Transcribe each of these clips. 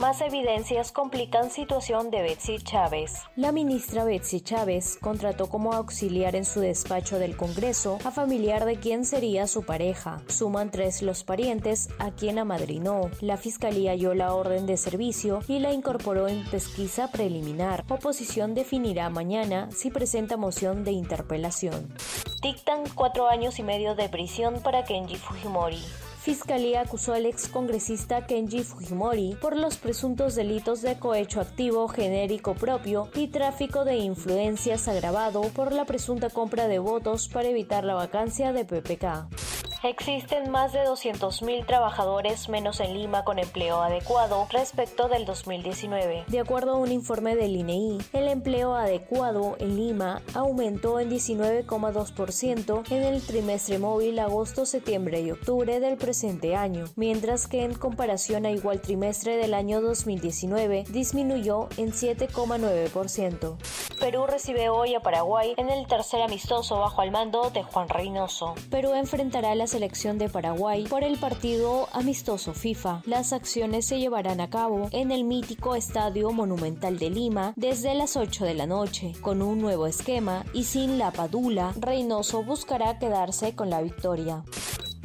Más evidencias complican situación de Betsy Chávez. La ministra Betsy Chávez contrató como auxiliar en su despacho del Congreso a familiar de quien sería su pareja. Suman tres los parientes a quien amadrinó. La fiscalía halló la orden de servicio y la incorporó en pesquisa preliminar. Oposición definirá mañana si presenta moción de interpelación. Dictan cuatro años y medio de prisión para Kenji Fujimori. Fiscalía acusó al excongresista Kenji Fujimori por los presuntos delitos de cohecho activo genérico propio y tráfico de influencias agravado por la presunta compra de votos para evitar la vacancia de PPK. Existen más de 200.000 trabajadores menos en Lima con empleo adecuado respecto del 2019. De acuerdo a un informe del INEI, el empleo adecuado en Lima aumentó en 19,2% en el trimestre móvil agosto, septiembre y octubre del presente año, mientras que en comparación a igual trimestre del año 2019 disminuyó en 7,9%. Perú recibe hoy a Paraguay en el tercer amistoso bajo el mando de Juan Reynoso. Perú enfrentará la selección de Paraguay por el partido amistoso FIFA. Las acciones se llevarán a cabo en el mítico Estadio Monumental de Lima desde las 8 de la noche. Con un nuevo esquema y sin la padula, Reynoso buscará quedarse con la victoria.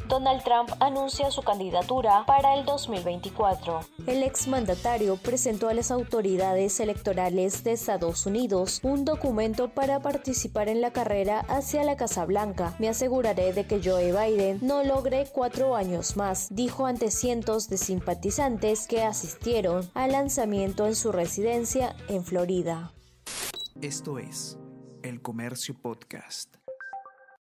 Donald Trump anuncia su candidatura para el 2024. El exmandatario presentó a las autoridades electorales de Estados Unidos un documento para participar en la carrera hacia la Casa Blanca. Me aseguraré de que Joe Biden no logre cuatro años más, dijo ante cientos de simpatizantes que asistieron al lanzamiento en su residencia en Florida. Esto es El Comercio Podcast.